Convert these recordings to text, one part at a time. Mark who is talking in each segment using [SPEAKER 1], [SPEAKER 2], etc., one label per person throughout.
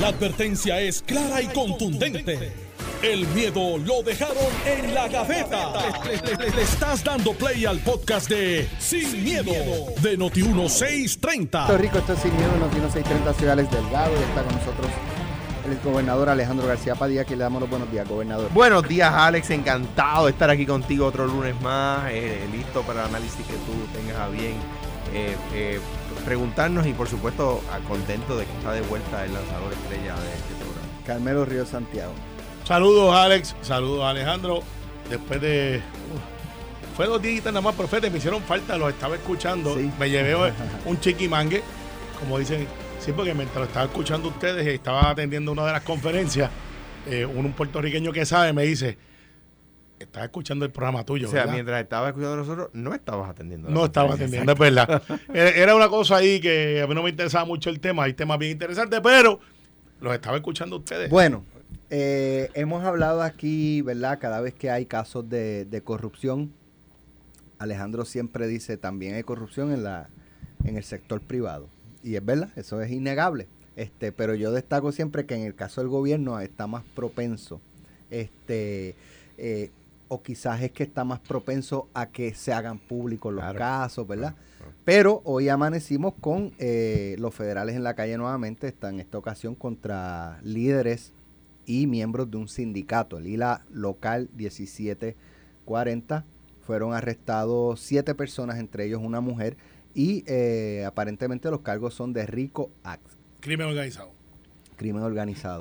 [SPEAKER 1] La advertencia es clara y contundente. El miedo lo dejaron en la gaveta. Le, le estás dando play al podcast de Sin, miedo, de Noti1630.
[SPEAKER 2] Puerto Rico, esto es Sin Miedo, Noti1630, Ciudad Alex Delgado, y está con nosotros el gobernador Alejandro García Padilla, que le damos los buenos días, gobernador.
[SPEAKER 3] Buenos días, Alex. Encantado de estar aquí contigo otro lunes más. eh, listo para el análisis que tú tengas a bien eh, eh, preguntarnos y, por supuesto, contento de que está de vuelta el lanzador estrella de este programa.
[SPEAKER 2] Carmelo Río Santiago.
[SPEAKER 4] Saludos, Alex. Saludos, Alejandro. Después de. uh, fue dos días nada más, profeta. Me hicieron falta, los estaba escuchando.
[SPEAKER 2] Sí.
[SPEAKER 4] Me llevé un chiquimangue, como dicen. Sí, porque mientras lo estaba escuchando ustedes, estaba atendiendo una de las conferencias. eh, un, un puertorriqueño que sabe me dice: Estaba escuchando el programa tuyo.
[SPEAKER 3] O sea,
[SPEAKER 4] ¿verdad?".
[SPEAKER 3] mientras estabas escuchando a nosotros, no estabas atendiendo.
[SPEAKER 4] No estaba
[SPEAKER 3] conferencia.
[SPEAKER 4] atendiendo, es verdad. Era era una cosa ahí que a mí no me interesaba mucho el tema. Hay temas bien interesantes, pero los estaba escuchando ustedes.
[SPEAKER 2] Bueno, eh, hemos hablado aquí, ¿verdad? Cada vez que hay casos de, de corrupción, Alejandro siempre dice también hay corrupción en la en el sector privado. Y es verdad, eso es innegable. Este, pero yo destaco siempre que en el caso del gobierno está más propenso, este, eh, o quizás es que está más propenso a que se hagan públicos los
[SPEAKER 3] Claro.
[SPEAKER 2] casos, ¿verdad? Pero hoy amanecimos con eh, los federales en la calle nuevamente, está en esta ocasión contra líderes y miembros de un sindicato, el ILA local 1740. Fueron arrestados siete personas, entre ellos una mujer, y eh, aparentemente los cargos son de RICO Act,
[SPEAKER 4] Crimen organizado.
[SPEAKER 2] crimen organizado.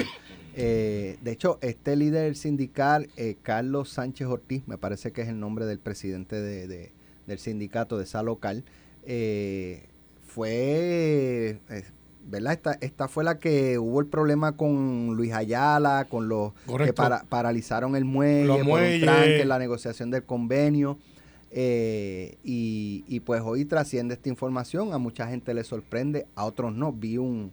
[SPEAKER 2] Eh, de hecho, este líder sindical, eh, Carlos Sánchez Ortiz, me parece que es el nombre del presidente de- de- del sindicato de esa local, eh, fue, eh, ¿verdad? Esta, esta fue la que hubo el problema con Luis Ayala, con los que para- paralizaron el muelle,
[SPEAKER 4] Los
[SPEAKER 2] por un tranque en la negociación del convenio. eh, y, y pues hoy trasciende esta información, a mucha gente le sorprende, a otros no. Vi un,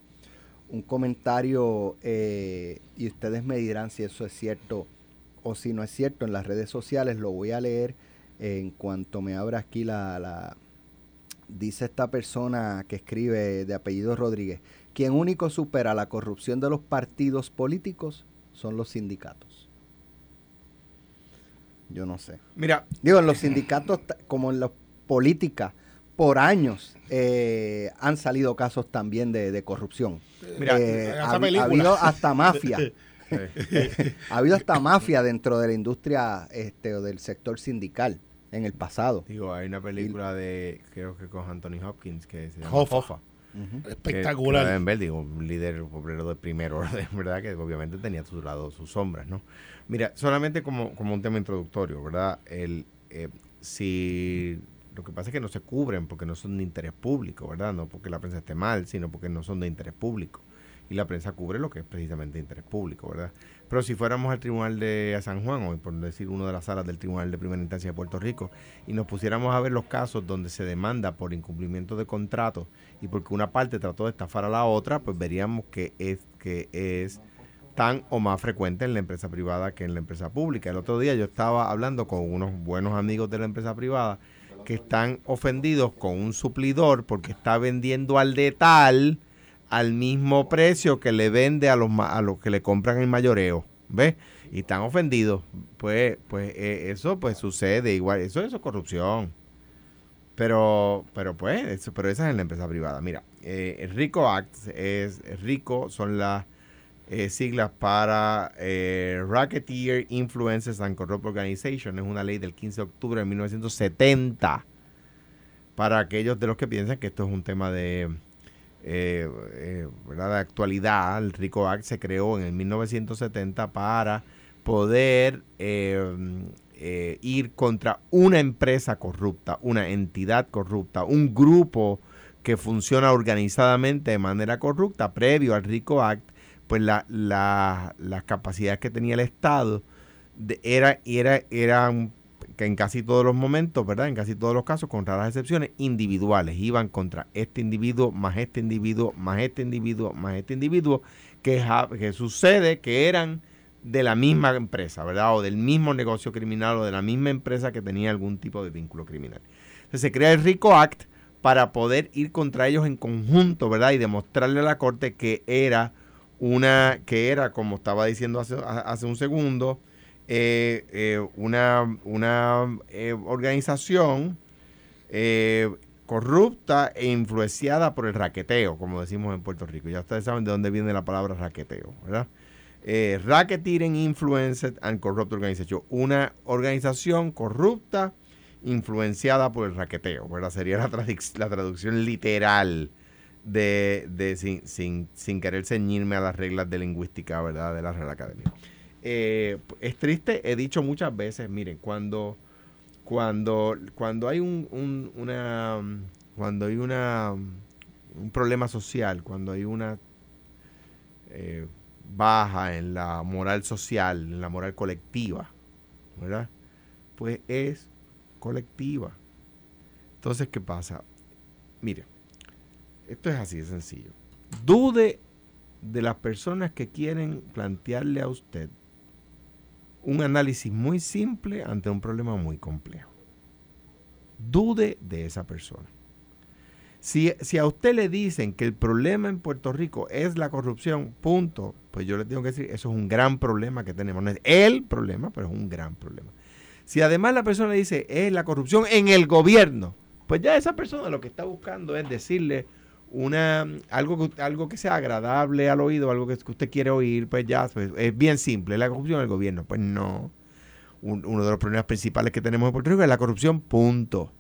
[SPEAKER 2] un comentario eh, y ustedes me dirán si eso es cierto o si no es cierto en las redes sociales. Lo voy a leer en cuanto me abra aquí la, la- Dice esta persona que escribe de apellido Rodríguez, quien único supera la corrupción de los partidos políticos son los sindicatos. Yo no sé.
[SPEAKER 3] Mira,
[SPEAKER 2] Digo, en los sindicatos, como en la política, por años eh, han salido casos también de, de corrupción.
[SPEAKER 3] Mira,
[SPEAKER 2] Eh, ha, habido hasta mafia. ha habido hasta mafia dentro de la industria este, o del sector sindical en el pasado.
[SPEAKER 3] digo, hay una película de, creo que con Anthony Hopkins, que se llama
[SPEAKER 4] Hoffa. Espectacular.
[SPEAKER 3] que ver, digo, un líder obrero de primero orden, ¿verdad? Que obviamente tenía a su lado sus sombras, ¿no? Mira, solamente como, como un tema introductorio, ¿verdad? El, eh, si lo que pasa es que no se cubren porque no son de interés público, ¿verdad? No porque la prensa esté mal, sino porque no son de interés público. Y la prensa cubre lo que es precisamente interés público, ¿verdad? Pero si fuéramos al tribunal de San Juan, o por decir una de las salas del tribunal de primera instancia de Puerto Rico, y nos pusiéramos a ver los casos donde se demanda por incumplimiento de contratos y porque una parte trató de estafar a la otra, pues veríamos que es que es tan o más frecuente en la empresa privada que en la empresa pública. El otro día yo estaba hablando con unos buenos amigos de la empresa privada que están ofendidos con un suplidor porque está vendiendo al de tal al mismo precio que le vende a los a los que le compran en mayoreo, ¿ves? Y están ofendidos. Pues pues eh, eso pues sucede igual, eso eso es corrupción. Pero, pero pues, pero esa es en la empresa privada. Mira, eh, el RICO Act es RICO, son las eh, siglas para eh, Racketeer Influences and Corrupt Organization. Es una ley del 15 de octubre de 1970. Para aquellos de los que piensan que esto es un tema de, eh, ¿verdad? de actualidad, el RICO Act se creó en el 1970 para poder ir contra una empresa corrupta, una entidad corrupta, un grupo que funciona organizadamente de manera corrupta, previo al RICO Act, pues la, la- las capacidades que tenía el Estado era, era, eran que en casi todos los momentos, ¿verdad? En casi todos los casos, con raras excepciones, individuales. Iban contra este individuo, más este individuo, más este individuo, más este individuo, que, que sucede que eran de la misma empresa, ¿verdad? O del mismo negocio criminal o de la misma empresa que tenía algún tipo de vínculo criminal. Entonces se crea el RICO Act para poder ir contra ellos en conjunto, ¿verdad? Y demostrarle a la Corte que era una que era, como estaba diciendo hace, un segundo, eh, eh, una, una eh, organización corrupta e influenciada por el raqueteo, como decimos en Puerto Rico. Ya ustedes saben de dónde viene la palabra raqueteo, ¿verdad? racketeering Influenced and Corrupt Organization. Una organización corrupta influenciada por el raqueteo, ¿verdad? Sería la, la traducción literal de, de sin, sin, sin, querer ceñirme a las reglas de lingüística, ¿verdad? De la Real Academia. Eh, es triste, he dicho muchas veces, miren, cuando, cuando, cuando hay un, una, cuando hay una, un problema social, cuando hay una eh, baja en la moral social, en la moral colectiva, ¿verdad? Pues es colectiva. Entonces, ¿qué pasa? Mire, esto es así de sencillo. Dude de las personas que quieren plantearle a usted un análisis muy simple ante un problema muy complejo. Dude de esa persona. Si, si, a usted le dicen que el problema en Puerto Rico es la corrupción, punto, pues yo le tengo que decir, eso es un gran problema que tenemos. No es el problema, pero es un gran problema. Si además la persona le dice, es la corrupción en el gobierno, pues ya esa persona lo que está buscando es decirle una algo que, algo que sea agradable al oído, algo que, usted quiere oír, pues ya pues, es bien simple, la corrupción del gobierno. Pues no. uno de los problemas principales que tenemos en Puerto Rico es la corrupción, punto.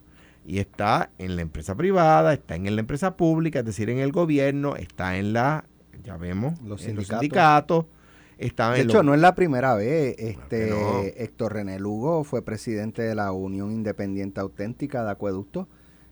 [SPEAKER 3] Y está en la empresa privada, está en la empresa pública, es decir, en el gobierno, está en la, ya vemos,
[SPEAKER 2] los
[SPEAKER 3] en
[SPEAKER 2] sindicatos.
[SPEAKER 3] los sindicatos. Está
[SPEAKER 2] de
[SPEAKER 3] en
[SPEAKER 2] hecho,
[SPEAKER 3] los-
[SPEAKER 2] no es la primera vez. Este,
[SPEAKER 3] no.
[SPEAKER 2] Héctor René Lugo fue presidente de la Unión Independiente Auténtica de Acueducto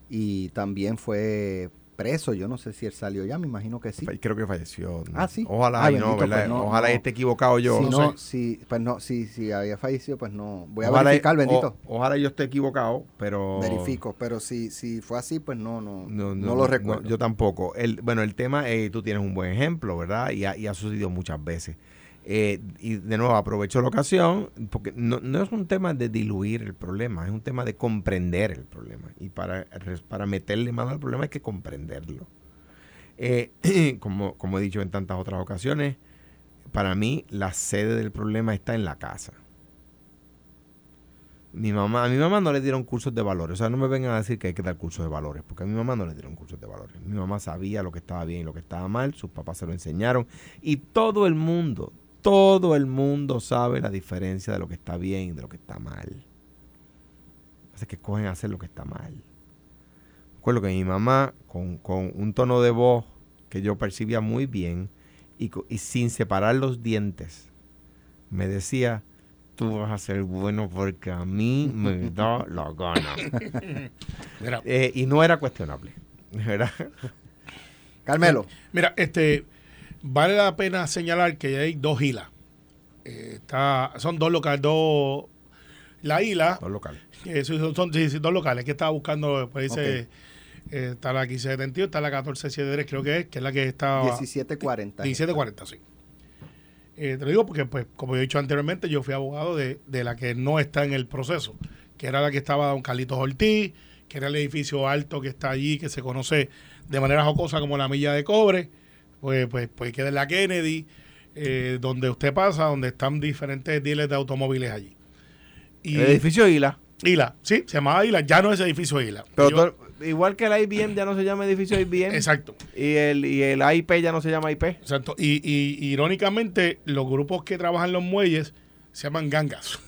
[SPEAKER 2] y también fue preso. Yo no sé si él salió ya, me imagino que sí.
[SPEAKER 3] Creo que falleció. ¿no?
[SPEAKER 2] Ah, sí.
[SPEAKER 3] Ojalá
[SPEAKER 2] Ah,
[SPEAKER 3] y no,
[SPEAKER 2] bendito,
[SPEAKER 3] ¿verdad?
[SPEAKER 2] pues no,
[SPEAKER 3] Ojalá esté equivocado yo.
[SPEAKER 2] si
[SPEAKER 4] no sé.
[SPEAKER 2] si, pues no, si, si había fallecido, pues no. Voy a
[SPEAKER 3] Ojalá
[SPEAKER 2] verificar, bendito.
[SPEAKER 3] o- ojalá yo esté equivocado, pero.
[SPEAKER 2] Verifico, pero si, si fue así, pues no, no,
[SPEAKER 3] No,
[SPEAKER 2] no, lo recuerdo.
[SPEAKER 3] yo tampoco. El, bueno, el tema, eh, tú tienes un buen ejemplo, ¿verdad? Y ha, y ha sucedido muchas veces. Eh, y de nuevo, aprovecho la ocasión, porque no, no es un tema de diluir el problema, es un tema de comprender el problema. Y para, para meterle mano al problema hay que comprenderlo. Eh, como, como he dicho en tantas otras ocasiones, para mí la sede del problema está en la casa. Mi mamá, a mi mamá no le dieron cursos de valores. O sea, no me vengan a decir que hay que dar cursos de valores, porque a mi mamá no le dieron cursos de valores. Mi mamá sabía lo que estaba bien y lo que estaba mal, sus papás se lo enseñaron. Y todo el mundo, todo el mundo sabe la diferencia de lo que está bien y de lo que está mal. Así que cogen a hacer lo que está mal. Recuerdo que mi mamá, con, con un tono de voz que yo percibía muy bien y, sin separar los dientes, me decía, tú vas a ser bueno porque a mí me da la gana.
[SPEAKER 4] Mira,
[SPEAKER 3] Eh, y no era cuestionable, ¿verdad?
[SPEAKER 2] Carmelo,
[SPEAKER 4] mira, este, vale la pena señalar que hay dos islas. Eh, está, son dos locales, dos. La isla,
[SPEAKER 3] Los locales.
[SPEAKER 4] que son, son- sí, sí, dos locales que estaba buscando, pues dice, eh, está la 1572, está la 1473, creo que es, que es la que está.
[SPEAKER 2] 1740.
[SPEAKER 4] 1740, sí. Eh, te lo digo porque, pues, como he dicho anteriormente, yo fui abogado de, de la que no está en el proceso, que era la que estaba don Carlitos Ortiz, que era el edificio alto que está allí, que se conoce de manera jocosa como la milla de cobre, pues, pues, pues queda en la Kennedy, eh, donde usted pasa, donde están diferentes dealers de automóviles allí. Y
[SPEAKER 3] El edificio Hila.
[SPEAKER 4] Hila, sí, se llamaba Hila, ya no es edificio Hila.
[SPEAKER 3] Pero
[SPEAKER 4] Yo-
[SPEAKER 3] todo- igual que el IBM ya no se llama edificio IBM.
[SPEAKER 4] exacto.
[SPEAKER 3] Y el, y el IP ya no se llama IP.
[SPEAKER 4] Exacto. Y, y irónicamente, los grupos que trabajan los muelles se llaman gangas.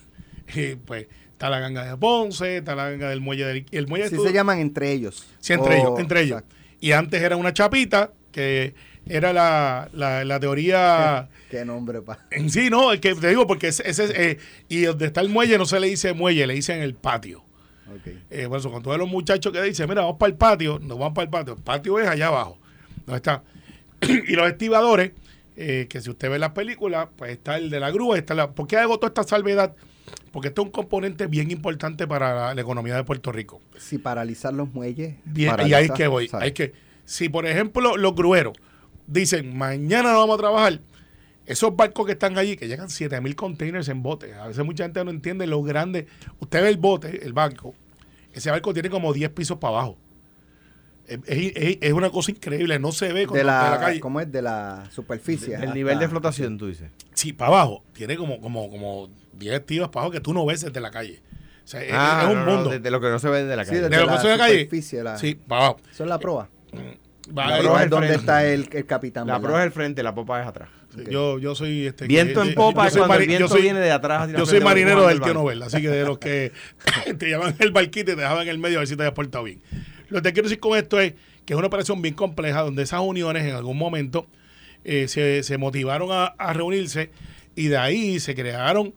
[SPEAKER 4] Y, pues está la ganga de Ponce, está la ganga del muelle del el muelle
[SPEAKER 2] Sí
[SPEAKER 4] estuvo-
[SPEAKER 2] se llaman entre ellos.
[SPEAKER 4] Sí, entre ellos, entre ellos.
[SPEAKER 2] exacto.
[SPEAKER 4] Y antes era una chapita, que era la, la, la teoría
[SPEAKER 2] Qué nombre, pa.
[SPEAKER 4] en sí, ¿no? Es que te digo, porque ese, ese es, eh, y donde está el muelle no se le dice muelle, le dicen el patio.
[SPEAKER 2] Ok.
[SPEAKER 4] Eh, eso, con todos los muchachos que dicen, mira, vamos para el patio, nos vamos para el patio. El patio es allá abajo, donde está. y los estibadores, eh, que si usted ve las películas, pues está el de la grúa, está la. ¿Por qué hago toda esta salvedad? Porque esto es un componente bien importante para la, la economía de Puerto Rico.
[SPEAKER 2] Si paralizar los muelles.
[SPEAKER 4] Bien, y ahí es que voy. Hay que, si por ejemplo los grueros dicen mañana no vamos a trabajar, esos barcos que están allí, que llegan 7000 mil containers en bote, a veces mucha gente no entiende lo grande. Usted ve el bote, el barco, ese barco tiene como 10 pisos para abajo. Es, es- es una cosa increíble, no se ve cuando
[SPEAKER 2] De la,
[SPEAKER 4] la calle.
[SPEAKER 2] ¿Cómo es? De la superficie.
[SPEAKER 3] El nivel de flotación, tú dices.
[SPEAKER 4] Sí, para abajo. Tiene como, como, como 10 activas para abajo que tú no ves desde la calle. O sea, es-
[SPEAKER 3] Ah,
[SPEAKER 4] es, un
[SPEAKER 3] no, no,
[SPEAKER 4] mundo.
[SPEAKER 3] de, de lo que no se ve desde la
[SPEAKER 2] Sí,
[SPEAKER 3] calle.
[SPEAKER 2] desde
[SPEAKER 4] de lo que
[SPEAKER 2] la
[SPEAKER 4] se ve la calle.
[SPEAKER 2] La,
[SPEAKER 4] Sí, para abajo.
[SPEAKER 2] Eso es la proa.
[SPEAKER 4] Va
[SPEAKER 2] La proa
[SPEAKER 3] es
[SPEAKER 2] donde está el, el capitán.
[SPEAKER 3] la proa es el frente, la popa es atrás.
[SPEAKER 4] Sí, Yo, yo soy este
[SPEAKER 3] Viento
[SPEAKER 4] que-
[SPEAKER 3] en popa
[SPEAKER 4] yo
[SPEAKER 3] cuando el viento
[SPEAKER 4] soy-
[SPEAKER 3] viene de atrás.
[SPEAKER 4] Yo soy marinero del
[SPEAKER 3] el
[SPEAKER 4] tío. Nobel, así que de los que te llevan el barquito y te dejaban en el medio a ver si te habías portado bien. Lo que te quiero decir con esto es que es una operación bien compleja donde esas uniones en algún momento eh, se, se motivaron a, a reunirse y de ahí se crearon,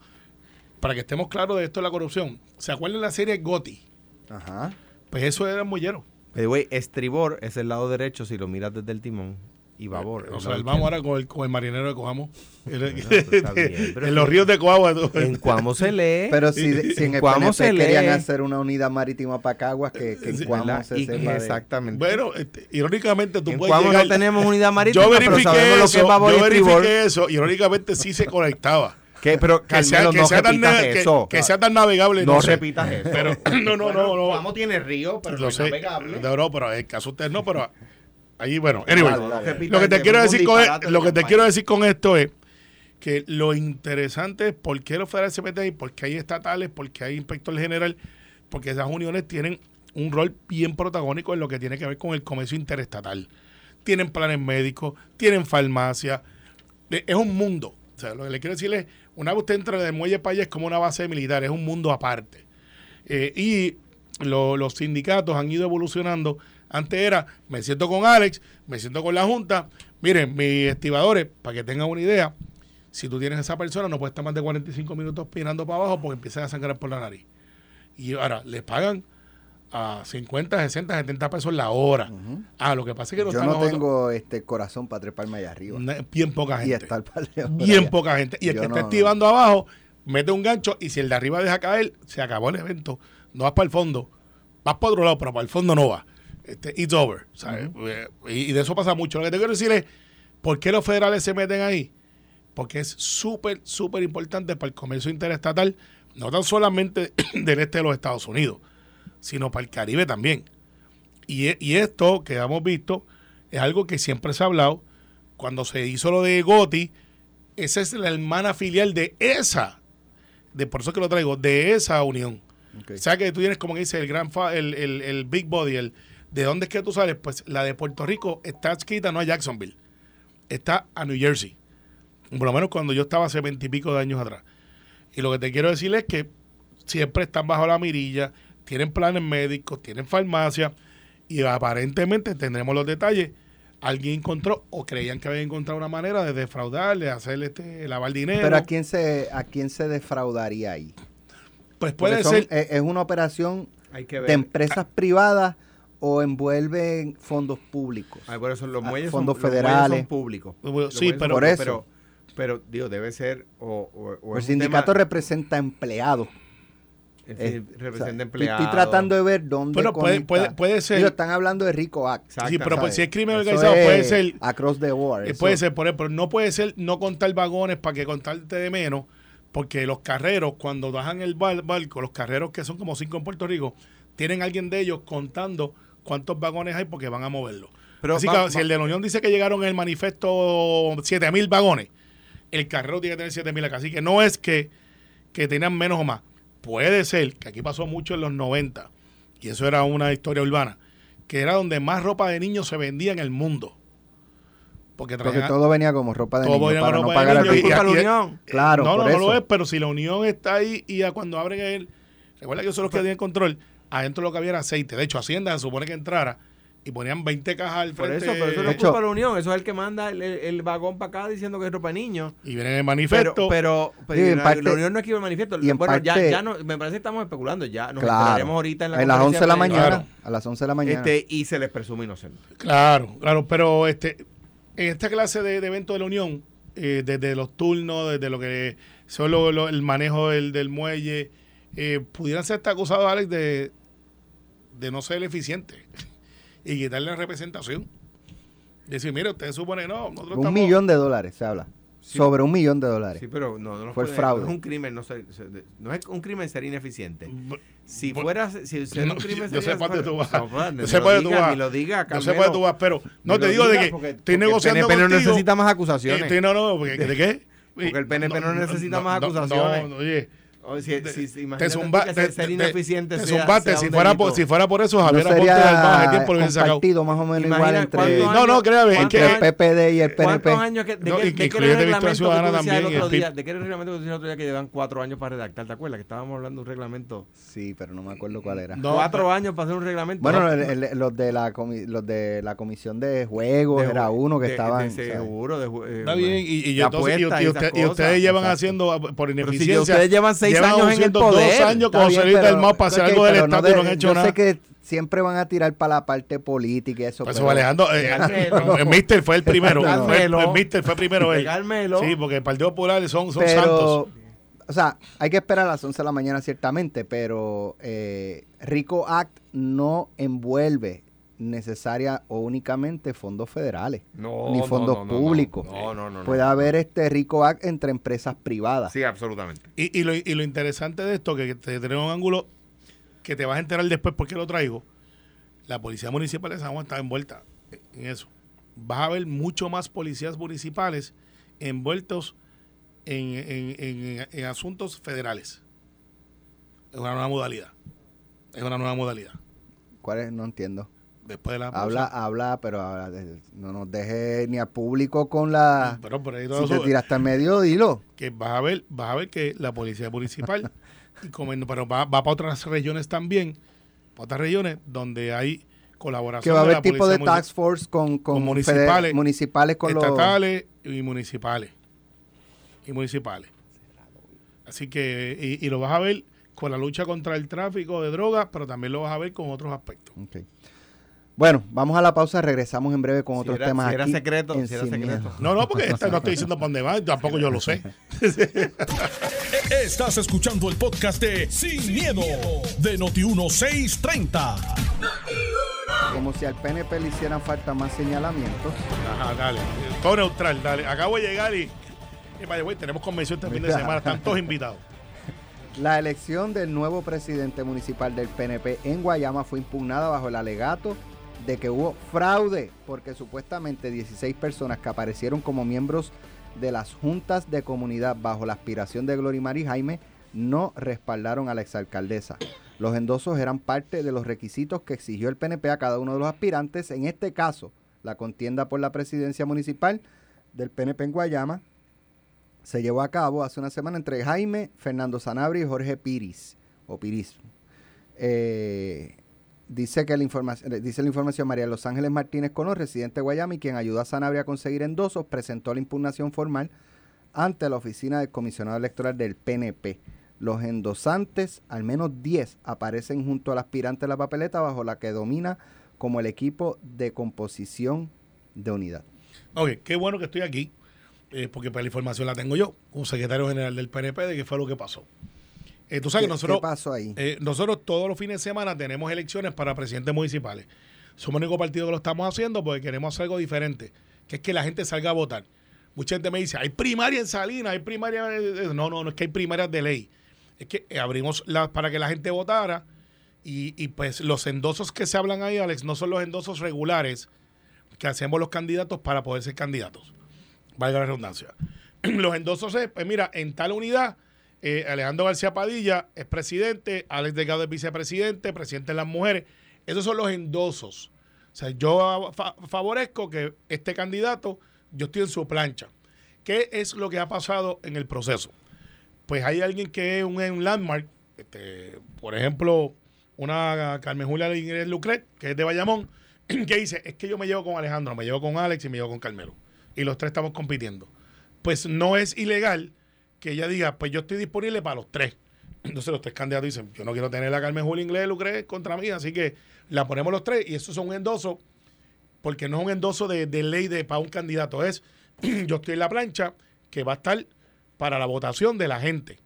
[SPEAKER 4] para que estemos claros de esto de la corrupción, ¿se acuerdan de la serie Gotti?
[SPEAKER 2] Ajá.
[SPEAKER 4] Pues eso era mollero.
[SPEAKER 3] The way, estribor es el lado derecho si lo miras desde el timón. Y babor.
[SPEAKER 4] O
[SPEAKER 3] es
[SPEAKER 4] sea,
[SPEAKER 3] el lado
[SPEAKER 4] vamos ahora con el, con el marinero de Coamo.
[SPEAKER 3] pero pero
[SPEAKER 4] en los ríos de Coamo. tú-
[SPEAKER 3] En Cuamo se lee.
[SPEAKER 2] Pero si, si en el
[SPEAKER 3] Cuamo
[SPEAKER 2] PNP
[SPEAKER 3] se lee.
[SPEAKER 2] querían hacer una unidad marítima para Caguas, que, que en
[SPEAKER 3] ¿verdad?
[SPEAKER 2] se
[SPEAKER 3] Y-
[SPEAKER 2] sepa de-
[SPEAKER 3] exactamente.
[SPEAKER 4] Bueno, este, irónicamente tú
[SPEAKER 3] en
[SPEAKER 4] puedes
[SPEAKER 3] Cuamo
[SPEAKER 4] llegar...
[SPEAKER 3] no tenemos unidad marítima,
[SPEAKER 4] Yo
[SPEAKER 3] pero
[SPEAKER 4] verifiqué
[SPEAKER 3] lo
[SPEAKER 4] eso,
[SPEAKER 3] que es babor y
[SPEAKER 4] yo verifiqué eso, irónicamente sí se conectaba.
[SPEAKER 3] ¿Qué? Pero
[SPEAKER 4] Que sea, que
[SPEAKER 3] no
[SPEAKER 4] sea tan, que-
[SPEAKER 3] eso.
[SPEAKER 4] que sea tan navegable.
[SPEAKER 3] no
[SPEAKER 4] sé.
[SPEAKER 3] repitas eso.
[SPEAKER 4] Pero, no, no, no, no.
[SPEAKER 3] Cuamo tiene río, pero
[SPEAKER 4] Lo
[SPEAKER 3] no es
[SPEAKER 4] sé.
[SPEAKER 3] navegable.
[SPEAKER 4] No, no, pero en el caso usted no, pero ahí, bueno, anyway. Lo que te quiero decir con, lo que te quiero decir con esto es que lo interesante es por qué los federales se meten ahí, porque hay estatales, porque hay inspector general, porque esas uniones tienen un rol bien protagónico en lo que tiene que ver con el comercio interestatal. Tienen planes médicos, tienen farmacia, eh, es un mundo. O sea, lo que le quiero decir es, una vez usted entra de muelle para allá es como una base militar, es un mundo aparte. Eh, y lo- los sindicatos han ido evolucionando. Antes era, me siento con Alex, me siento con la Junta. Miren, mis estibadores, para que tengan una idea, si tú tienes esa persona, no puede estar más de 45 minutos pirando para abajo porque empiezan a sangrar por la nariz. Y ahora, les pagan a 50, 60, 70 pesos la hora. Ah, lo que pasa es que no
[SPEAKER 2] Yo
[SPEAKER 4] están
[SPEAKER 2] no
[SPEAKER 4] los otros-
[SPEAKER 2] tengo este corazón para treparme allá arriba.
[SPEAKER 4] bien poca
[SPEAKER 2] Y
[SPEAKER 4] gente.
[SPEAKER 2] estar para
[SPEAKER 4] Bien
[SPEAKER 2] allá.
[SPEAKER 4] poca gente. Y el
[SPEAKER 2] Yo
[SPEAKER 4] que
[SPEAKER 2] no-
[SPEAKER 4] está estivando abajo, mete un gancho y si el de arriba deja caer, se acabó el evento. No vas para el fondo. Vas para otro lado, pero para el fondo no vas. Este, it's over. ¿sabes? Eh, y, y de eso pasa mucho. Lo que te quiero decir es, ¿por qué los federales se meten ahí? Porque es súper, súper importante para el comercio interestatal, no tan solamente del este de los Estados Unidos, sino para el Caribe también. Y, e- y esto que hemos visto es algo que siempre se ha hablado. Cuando se hizo lo de Goti, esa es la hermana filial de esa, de por eso que lo traigo, de esa unión.
[SPEAKER 2] Ok.
[SPEAKER 4] O sea que tú tienes, como que dice, el gran fa- el, el, el Big Body, el ¿de dónde es que tú sales? Pues la de Puerto Rico está escrita no a Jacksonville, está a New Jersey. Por lo menos cuando yo estaba hace veintipico de años atrás. Y lo que te quiero decir es que siempre están bajo la mirilla, tienen planes médicos, tienen farmacia y aparentemente tendremos los detalles. Alguien encontró o creían que había encontrado una manera de defraudar, de hacer este lavar dinero.
[SPEAKER 2] Pero ¿a quién se a quién se defraudaría ahí?
[SPEAKER 4] pues puede
[SPEAKER 2] son-
[SPEAKER 4] ser
[SPEAKER 2] es, es una operación
[SPEAKER 3] Hay que ver.
[SPEAKER 2] de empresas privadas o envuelve fondos públicos.
[SPEAKER 3] Ay, por eso los
[SPEAKER 2] Ah,
[SPEAKER 3] muelles
[SPEAKER 2] fondos
[SPEAKER 3] son, los muelles
[SPEAKER 2] federales.
[SPEAKER 3] son públicos. Los
[SPEAKER 4] sí, pero-
[SPEAKER 2] Por eso.
[SPEAKER 3] Pero, pero, digo, debe ser o, o, o
[SPEAKER 2] el sindicato
[SPEAKER 3] tema-
[SPEAKER 2] representa empleados. Eh, o sea, estoy-
[SPEAKER 3] empleados.
[SPEAKER 2] Estoy tratando de ver dónde
[SPEAKER 4] Bueno, puede- puede- puede ser.
[SPEAKER 2] Digo, están hablando de Rico Act.
[SPEAKER 3] Exacto,
[SPEAKER 4] Sí, pero pues,
[SPEAKER 2] ¿sabes?
[SPEAKER 4] si es crimen
[SPEAKER 2] Eso
[SPEAKER 4] organizado, puede
[SPEAKER 2] es
[SPEAKER 4] ser.
[SPEAKER 2] Across the board.
[SPEAKER 4] Eh, puede ser por ejemplo, no puede ser no contar vagones para que contarte de menos, porque los carreros, cuando bajan el bar- barco, los carreros que son como cinco en Puerto Rico, tienen alguien de ellos contando cuántos vagones hay porque van a moverlo.
[SPEAKER 3] Pero
[SPEAKER 4] Así
[SPEAKER 3] va-
[SPEAKER 4] que si el de la Unión dice que llegaron en el manifiesto 7000 vagones, el carrero tiene que tener 7000 acá. Así que no es que, que tengan menos o más. Puede ser, que aquí pasó mucho en los 90, y eso era una historia urbana, que era donde más ropa de niños se vendía en el mundo. Porque,
[SPEAKER 2] Porque todo venía como ropa de
[SPEAKER 4] Todo
[SPEAKER 2] niño
[SPEAKER 4] venía
[SPEAKER 2] para no pagar
[SPEAKER 4] niño y-
[SPEAKER 3] la
[SPEAKER 4] y-
[SPEAKER 3] Unión.
[SPEAKER 2] Claro,
[SPEAKER 4] no, no,
[SPEAKER 2] por
[SPEAKER 4] no lo
[SPEAKER 2] eso.
[SPEAKER 4] es, pero si la unión está ahí y a cuando abren el. Recuerda que eso es lo que tienen control. Adentro lo que había era aceite. De hecho, Hacienda se supone que entrara y ponían 20 cajas al
[SPEAKER 3] Por
[SPEAKER 4] frente.
[SPEAKER 3] eso, pero eso no es culpa de la Unión. Eso es el que manda el, el- el vagón para acá diciendo que es ropa de niños.
[SPEAKER 4] Y vienen en el
[SPEAKER 3] Pero,
[SPEAKER 4] manifiesto.
[SPEAKER 3] pero, pero
[SPEAKER 2] en
[SPEAKER 3] la,
[SPEAKER 2] parte-
[SPEAKER 3] la Unión no escribe el manifiesto.
[SPEAKER 2] y en
[SPEAKER 3] Bueno, ya,
[SPEAKER 2] parte-
[SPEAKER 3] ya no, me parece que estamos especulando. Ya nos
[SPEAKER 2] Claro.
[SPEAKER 3] ahorita en la
[SPEAKER 2] a las 11 de la mañana. A las 11 de la mañana.
[SPEAKER 3] Este, y se les presume inocente.
[SPEAKER 4] Claro, claro, pero este en esta clase de, de eventos de la Unión, eh, desde los turnos, desde lo que solo lo- el manejo del, del muelle, eh, pudieran ser hasta acusados, Alex, de, de no ser eficiente y quitarle la representación. Decir, mire, usted supone, no, nosotros
[SPEAKER 2] Un
[SPEAKER 4] estamos...
[SPEAKER 2] millón de dólares se habla. sobre un millón de dólares.
[SPEAKER 3] Sí, pero no, no
[SPEAKER 2] Fue
[SPEAKER 3] puede-
[SPEAKER 2] fraude.
[SPEAKER 3] No es un crimen, no, ser- ser- no es un crimen ser ineficiente. Si fuera, si, si
[SPEAKER 4] No,
[SPEAKER 3] un crimen
[SPEAKER 4] yo sé
[SPEAKER 3] sería-
[SPEAKER 4] para dónde tú vas.
[SPEAKER 3] No, pues,
[SPEAKER 4] Yo sé dónde tú vas.
[SPEAKER 3] ni lo diga,
[SPEAKER 4] Yo sé dónde tú vas, pero no te digo de que
[SPEAKER 3] porque-
[SPEAKER 4] estoy
[SPEAKER 3] porque
[SPEAKER 4] negociando
[SPEAKER 3] El PNP no
[SPEAKER 4] contigo.
[SPEAKER 3] necesita más acusaciones.
[SPEAKER 4] estoy- no, no, porque, ¿de qué?
[SPEAKER 3] Porque el PNP no necesita más
[SPEAKER 4] no,
[SPEAKER 3] acusaciones.
[SPEAKER 4] No, oye,
[SPEAKER 3] O si-
[SPEAKER 4] te-
[SPEAKER 3] si- si-
[SPEAKER 4] te
[SPEAKER 3] imagínate
[SPEAKER 4] zumba,
[SPEAKER 3] que
[SPEAKER 4] te,
[SPEAKER 3] ser, ser
[SPEAKER 4] te-
[SPEAKER 3] ineficiente
[SPEAKER 4] te
[SPEAKER 3] sea-
[SPEAKER 4] zumbaste.
[SPEAKER 3] sea
[SPEAKER 4] Si fuera, por, si fuera por eso,
[SPEAKER 2] No
[SPEAKER 4] Javier Aponte del
[SPEAKER 2] sería
[SPEAKER 4] tiempo lo hubiese sacado.
[SPEAKER 2] más o menos igual entre,
[SPEAKER 4] No, no, créame, es que-
[SPEAKER 2] el PPD y el
[SPEAKER 3] ¿Cuántos
[SPEAKER 2] PNP.
[SPEAKER 3] años que, de,
[SPEAKER 4] No,
[SPEAKER 3] de
[SPEAKER 4] que
[SPEAKER 3] qué era el
[SPEAKER 4] incluyete Victoria
[SPEAKER 3] reglamento que tú
[SPEAKER 4] Ciudadana
[SPEAKER 3] el
[SPEAKER 4] también,
[SPEAKER 3] otro
[SPEAKER 4] el
[SPEAKER 3] día? ¿De qué era el reglamento que tú decías el otro día que llevan cuatro años para redactar? ¿Te acuerdas? Que estábamos hablando de un reglamento.
[SPEAKER 2] Sí, pero no me acuerdo cuál era.
[SPEAKER 4] No,
[SPEAKER 3] cuatro años para hacer un reglamento.
[SPEAKER 2] Bueno,
[SPEAKER 3] No,
[SPEAKER 2] el- el- los, de la comi- los de la comisión de juegos
[SPEAKER 3] de-
[SPEAKER 2] era uno que
[SPEAKER 3] de-
[SPEAKER 2] estaban...
[SPEAKER 3] de seguro, de eh,
[SPEAKER 4] Está bien, y,
[SPEAKER 3] de
[SPEAKER 4] ustedes llevan haciendo por ineficiencia.
[SPEAKER 3] ustedes llevan seis
[SPEAKER 4] llevan
[SPEAKER 3] años en el poder.
[SPEAKER 4] dos años como
[SPEAKER 2] bien,
[SPEAKER 4] salir del MAU para hacer algo del Estado
[SPEAKER 2] de-
[SPEAKER 4] y no han hecho
[SPEAKER 2] yo
[SPEAKER 4] nada.
[SPEAKER 2] sé que siempre van a tirar para la parte política y eso.
[SPEAKER 4] Pues
[SPEAKER 2] pero-
[SPEAKER 4] Alejandro, eh, el Mister fue el primero. Fue- el Mister fue primero él.
[SPEAKER 3] Carmelo.
[SPEAKER 4] Sí, porque el Partido Popular son, son
[SPEAKER 2] pero,
[SPEAKER 4] santos.
[SPEAKER 2] o sea, hay que esperar a las 11 de la mañana ciertamente, pero eh, Rico Act no envuelve necesaria o únicamente fondos federales,
[SPEAKER 3] No,
[SPEAKER 2] ni fondos
[SPEAKER 3] no, no,
[SPEAKER 2] públicos.
[SPEAKER 3] No, no, no. no.
[SPEAKER 2] Puede haber este Rico Act entre empresas privadas.
[SPEAKER 3] Sí, absolutamente.
[SPEAKER 4] Y, y, lo, y lo interesante de esto, que te tenemos un ángulo que te vas a enterar después porque lo traigo. La Policía Municipal de San Juan está envuelta en eso. Vas a ver mucho más policías municipales envueltos en, en- en- en asuntos federales. Es una nueva modalidad. Es una nueva modalidad.
[SPEAKER 2] ¿Cuál es? No entiendo.
[SPEAKER 4] Después de la
[SPEAKER 2] Habla,
[SPEAKER 4] pausa.
[SPEAKER 2] habla, pero habla de- no nos deje ni al público con la...
[SPEAKER 4] Pero por ahí todo
[SPEAKER 2] Si te
[SPEAKER 4] eso-
[SPEAKER 2] tiraste al medio, dilo.
[SPEAKER 4] que vas a ver, vas a ver que la policía municipal, y pero va, va para otras regiones también, para otras regiones donde hay colaboración
[SPEAKER 2] Que va a
[SPEAKER 4] de
[SPEAKER 2] haber
[SPEAKER 4] la
[SPEAKER 2] tipo de task force con, con,
[SPEAKER 4] municipales,
[SPEAKER 2] municipales con los...
[SPEAKER 4] estatales y municipales. Y municipales. Así que, y, y lo vas a ver con la lucha contra el tráfico de drogas, pero también lo vas a ver con otros aspectos.
[SPEAKER 2] Ok. Bueno, vamos a la pausa, regresamos en breve con
[SPEAKER 3] Si
[SPEAKER 2] otros
[SPEAKER 3] era-
[SPEAKER 2] temas
[SPEAKER 3] si era
[SPEAKER 2] aquí
[SPEAKER 3] secreto,
[SPEAKER 2] en
[SPEAKER 3] si era
[SPEAKER 2] Sin
[SPEAKER 3] secreto.
[SPEAKER 2] Miedo.
[SPEAKER 4] No, no, porque esta no estoy diciendo para dónde va, tampoco yo lo sé.
[SPEAKER 1] Estás escuchando el podcast de Sin, miedo, de Noti1630.
[SPEAKER 2] Como si al PNP le hicieran falta más señalamientos.
[SPEAKER 4] Ajá, dale. Todo neutral, dale. Acabo de llegar y, y the way, tenemos convención este fin de semana, están todos invitados.
[SPEAKER 2] La elección del nuevo presidente municipal del PNP en Guayama fue impugnada bajo el alegato de que hubo fraude, porque supuestamente 16 personas que aparecieron como miembros de las juntas de comunidad bajo la aspiración de Glorimar y Jaime no respaldaron a la exalcaldesa. Los endosos eran parte de los requisitos que exigió el PNP a cada uno de los aspirantes. En este caso, la contienda por la presidencia municipal del PNP en Guayama se llevó a cabo hace una semana entre Jaime, Fernando Sanabria y Jorge Piris, o Piris. Eh, dice que la información, dice la información María Los Ángeles Martínez Cono, residente de Guayama y quien ayudó a Sanabria a conseguir endosos, presentó la impugnación formal ante la oficina del comisionado electoral del PNP. Los endosantes, al menos 10, aparecen junto al aspirante de la papeleta bajo la que domina como el equipo de composición de unidad.
[SPEAKER 4] Ok, qué bueno que estoy aquí, eh, porque pues, la información la tengo yo, como secretario general del PNP, de qué fue lo que pasó. Eh, tú sabes
[SPEAKER 2] ¿Qué,
[SPEAKER 4] que nosotros,
[SPEAKER 2] qué pasó ahí?
[SPEAKER 4] eh, nosotros todos los fines de semana tenemos elecciones para presidentes municipales. Somos el único partido que lo estamos haciendo porque queremos hacer algo diferente, que es que la gente salga a votar. Mucha gente me dice, hay primaria en Salinas, hay primaria... en-". No, no, no es que hay primarias de ley. Es que eh, abrimos para que la gente votara y, y, pues los endosos que se hablan ahí, Alex, no son los endosos regulares que hacemos los candidatos para poder ser candidatos. Valga la redundancia. Los endosos es, pues mira, en tal unidad, eh, Alejandro García Padilla es presidente, Alex Delgado es vicepresidente, presidente de las mujeres. Esos son los endosos. O sea, yo fa- favorezco que este candidato, yo estoy en su plancha. ¿Qué es lo que ha pasado en el proceso? Pues hay alguien que es un, landmark, este, por ejemplo, una Carmen Julia Lucret, que es de Bayamón, que dice, es que yo me llevo con Alejandro, me llevo con Alex y me llevo con Carmelo. Y los tres estamos compitiendo. Pues no es ilegal que ella diga, pues yo estoy disponible para los tres. Entonces los tres candidatos dicen, yo no quiero tener a Carmen Julia Inglés Lucret contra mí, así que la ponemos los tres y eso es un endoso, porque no es un endoso de, de ley de, para un candidato, es yo estoy en la plancha que va a estar para la votación de la gente.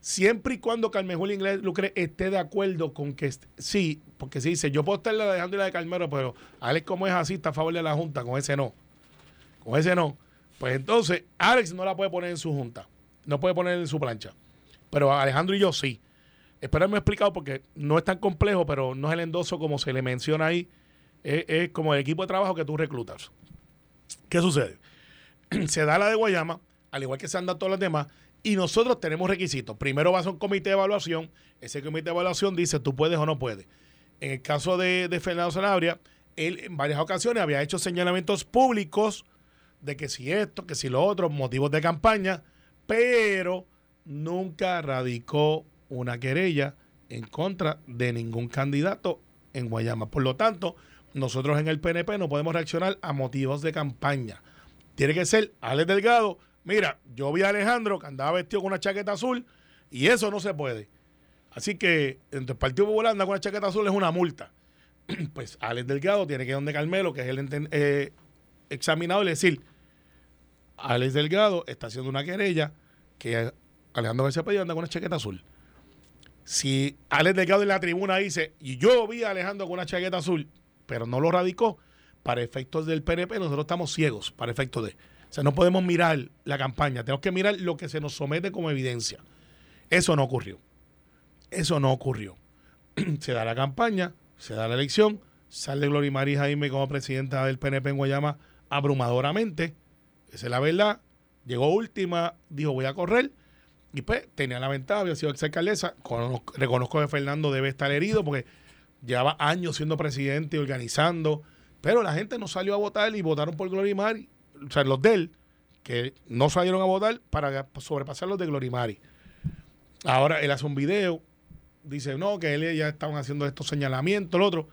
[SPEAKER 4] Siempre y cuando Carmen Julia Inglés Lucre esté de acuerdo con que sí, porque si dice, yo puedo estar la de la de Carmelo, pero Alex como es así, está a favor de la Junta, con ese no. Con ese no. Pues entonces, Alex no la puede poner en su junta, no puede poner en su plancha. Pero Alejandro y yo sí. Espero me explicado porque no es tan complejo, pero no es el endoso como se le menciona ahí. Es, como el equipo de trabajo que tú reclutas. ¿Qué sucede? se da la de Guayama, al igual que se han dado todas las demás, y nosotros tenemos requisitos. Primero va a un comité de evaluación. Ese comité de evaluación dice tú puedes o no puedes. En el caso de, de Fernando Sanabria, él en varias ocasiones había hecho señalamientos públicos de que si esto, que si lo otro, motivos de campaña, pero nunca radicó una querella en contra de ningún candidato en Guayama. Por lo tanto, nosotros en el PNP no podemos reaccionar a motivos de campaña. Tiene que ser Alex Delgado. Mira, yo vi a Alejandro que andaba vestido con una chaqueta azul y eso no se puede. Así que entre el Partido Popular anda con una chaqueta azul es una multa. pues Alex Delgado tiene que ir donde Carmelo, que es el eh, examinado, y decir, Alex Delgado está haciendo una querella que Alejandro García Padilla anda con una chaqueta azul. Si Alex Delgado en la tribuna dice, y yo vi a Alejandro con una chaqueta azul, pero no lo radicó, para efectos del PNP nosotros estamos ciegos, para efectos de... O sea, no podemos mirar la campaña, tenemos que mirar lo que se nos somete como evidencia. Eso no ocurrió. Eso no ocurrió. se da la campaña, se da la elección, sale Gloria María Jaime como presidenta del PNP en Guayama abrumadoramente, esa es la verdad, llegó última, dijo voy a correr, y pues tenía la ventaja, había sido exalcaldesa, reconozco que Fernando debe estar herido porque llevaba años siendo presidente y organizando, pero la gente no salió a votar y votaron por Glorimari, o sea, los de él, que no salieron a votar para sobrepasar los de Glorimari. Ahora él hace un video dice, no, que él ya estaban haciendo estos señalamientos, el otro.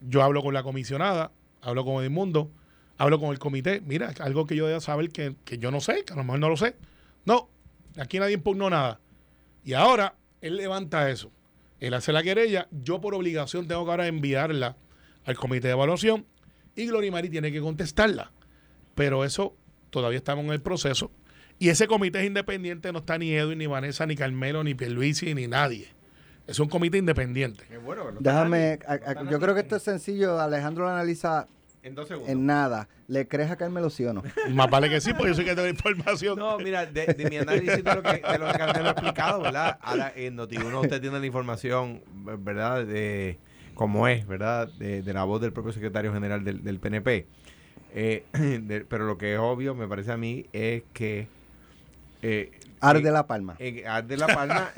[SPEAKER 4] Yo hablo con la comisionada, hablo con Edmundo, hablo con el comité. Mira, algo que yo debo saber que, yo no sé, que a lo mejor no lo sé. No, aquí nadie impugnó nada. Y ahora él levanta eso. Él hace la querella. Yo por obligación tengo que ahora enviarla al comité de evaluación y Glorimari tiene que contestarla. Pero eso todavía estamos en el proceso. Y ese comité es independiente, no está ni Edwin, ni Vanessa, ni Carmelo, ni Pierluisi, ni nadie. Es un comité independiente.
[SPEAKER 2] Déjame, yo creo que esto es sencillo. Alejandro lo analiza en dos segundos. En nada. ¿Le crees a Carmelo sí o no?
[SPEAKER 4] Más vale que sí, porque yo sé que tengo información.
[SPEAKER 3] No, mira, de, mi análisis de lo que, de lo que Carmelo ha explicado, ¿verdad? Ahora en Noti1 usted tiene la información, ¿verdad? De cómo es, ¿verdad? De, la voz del propio secretario general del, PNP. Eh, pero lo que es obvio, me parece a mí, es que
[SPEAKER 2] eh, Arde La Palma.
[SPEAKER 3] En, Arde La Palma.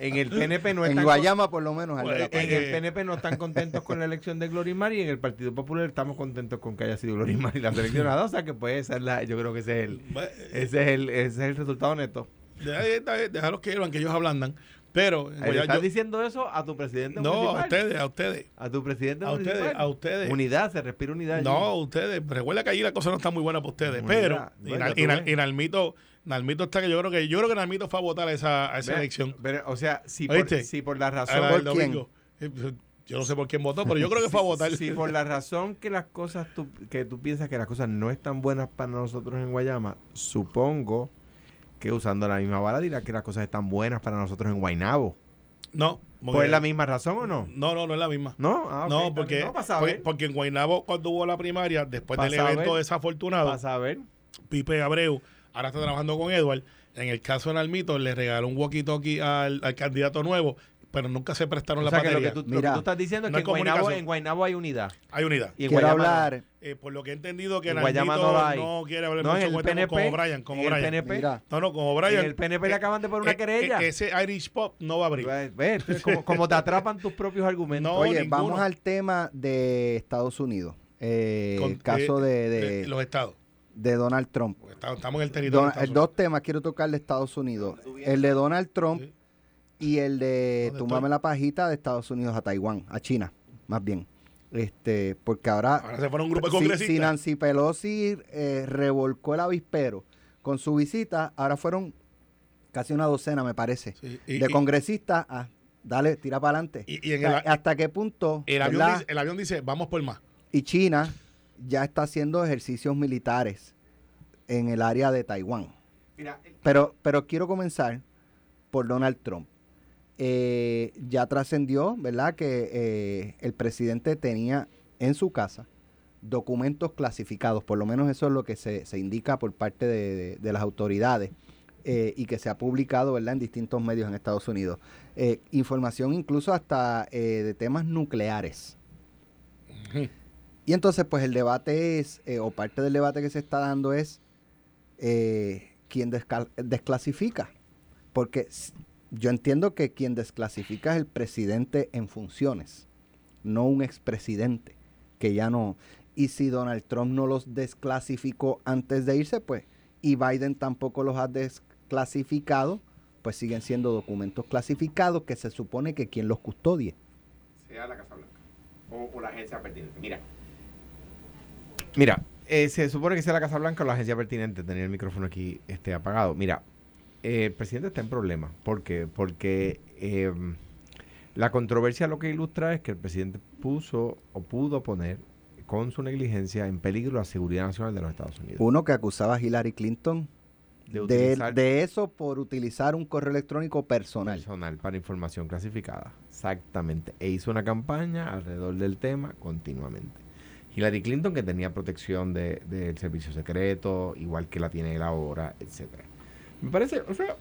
[SPEAKER 3] en el PNP no están.
[SPEAKER 2] En Guayama, por lo menos.
[SPEAKER 3] Arde la Palma. En el PNP no están contentos con la elección de Glorimar y en el Partido Popular estamos contentos con que haya sido Glorimar y la seleccionada. O sea que puede ser la. Yo creo que ese es el, ese es el, ese es el resultado neto.
[SPEAKER 4] Déjalos que que ellos ablandan. Pero
[SPEAKER 3] ¿Estás diciendo eso a tu presidente
[SPEAKER 4] No, a ustedes, a ustedes.
[SPEAKER 3] A tu presidente
[SPEAKER 4] a ustedes, a ustedes.
[SPEAKER 3] Unidad, se respira unidad.
[SPEAKER 4] No, ustedes. Recuerda que allí la cosa no está muy buena para ustedes. pero, y, Nalmito, Nalmito está que yo creo que yo creo que Nalmito fue a votar a esa, a esa elección.
[SPEAKER 3] Pero, o sea, si por, si por la razón.
[SPEAKER 4] ¿Por quién? Eh, pues, yo no sé por quién votó, pero yo creo que fue a votar.
[SPEAKER 3] Si por la razón que las cosas, tú, que tú piensas que las cosas no están buenas para nosotros en Guayama, supongo que usando la misma bala dirá que las cosas están buenas para nosotros en Guaynabo.
[SPEAKER 4] No.
[SPEAKER 3] ¿Por la misma razón o no?
[SPEAKER 4] No, no, no es la misma.
[SPEAKER 3] No,
[SPEAKER 4] ah, no porque, porque, en Guaynabo cuando hubo la primaria, después del evento desafortunado,
[SPEAKER 3] a ver.
[SPEAKER 4] Pipe Abreu ahora está trabajando con Edward. En el caso de Nalmito, le regaló un walkie-talkie al, al candidato nuevo pero nunca se prestaron la batería.
[SPEAKER 3] lo, que tú, tú, estás diciendo es que en Guaynabo, hay unidad.
[SPEAKER 4] Hay unidad.
[SPEAKER 2] Y Quiero hablar...
[SPEAKER 4] Eh, por lo que he entendido que Nalmito no, no, quiere hablar
[SPEAKER 3] no, mucho el PNP,
[SPEAKER 4] como Brian. Como Brian.
[SPEAKER 3] El PNP.
[SPEAKER 4] No, no, como Brian. En
[SPEAKER 3] el PNP le acaban de poner una eh, querella.
[SPEAKER 4] Eh, ese Irish Pop no va a abrir.
[SPEAKER 3] Ver, como, como, te atrapan tus propios argumentos.
[SPEAKER 2] Oye, vamos al tema de Estados Unidos. el caso de, de,
[SPEAKER 4] los estados
[SPEAKER 2] de Donald Trump.
[SPEAKER 4] Estamos en el territorio.
[SPEAKER 2] dos temas quiero tocar de Estados Unidos. El de Donald Trump y el de tumbarme la pajita de Estados Unidos a Taiwán, a China, más bien. Este, porque ahora,
[SPEAKER 4] ahora se fueron un grupo de congresistas.
[SPEAKER 2] Si, Nancy Pelosi eh, revolcó el avispero con su visita, ahora fueron casi una docena, me parece, de congresistas a dale, tira para adelante.
[SPEAKER 4] Y,
[SPEAKER 2] ¿Hasta qué punto?
[SPEAKER 4] El avión, dice, el avión dice, vamos por más.
[SPEAKER 2] Y China ya está haciendo ejercicios militares en el área de Taiwán. pero, pero quiero comenzar por Donald Trump. Eh, ya trascendió, ¿verdad?, que eh, el presidente tenía en su casa documentos clasificados, por lo menos eso es lo que se, se indica por parte de, de, las autoridades eh, y que se ha publicado ¿verdad? en distintos medios en Estados Unidos. Información incluso hasta de temas nucleares. Y entonces pues el debate es, o parte del debate que se está dando es quién desclasifica. Porque yo entiendo que quien desclasifica es el presidente en funciones, no un expresidente que ya no y si Donald Trump no los desclasificó antes de irse, pues, y Biden tampoco los ha desclasificado, pues siguen siendo documentos clasificados que se supone que quien los custodie.
[SPEAKER 3] Sea la Casa Blanca o, la agencia pertinente. Mira, mira, eh, se supone que sea la Casa Blanca o la agencia pertinente. Tenía el micrófono aquí este, apagado. Mira, eh, el presidente está en problema. ¿Por qué? Porque em, la controversia lo que ilustra es que el presidente puso o pudo poner con su negligencia en peligro la seguridad nacional de los Estados Unidos.
[SPEAKER 2] Uno que acusaba a Hillary Clinton de, eso por utilizar un correo electrónico personal.
[SPEAKER 3] Personal para información clasificada. Exactamente. E hizo una campaña alrededor del tema continuamente. Hillary Clinton que tenía protección del servicio secreto, igual que la tiene él ahora, etcétera. Me parece, o sea,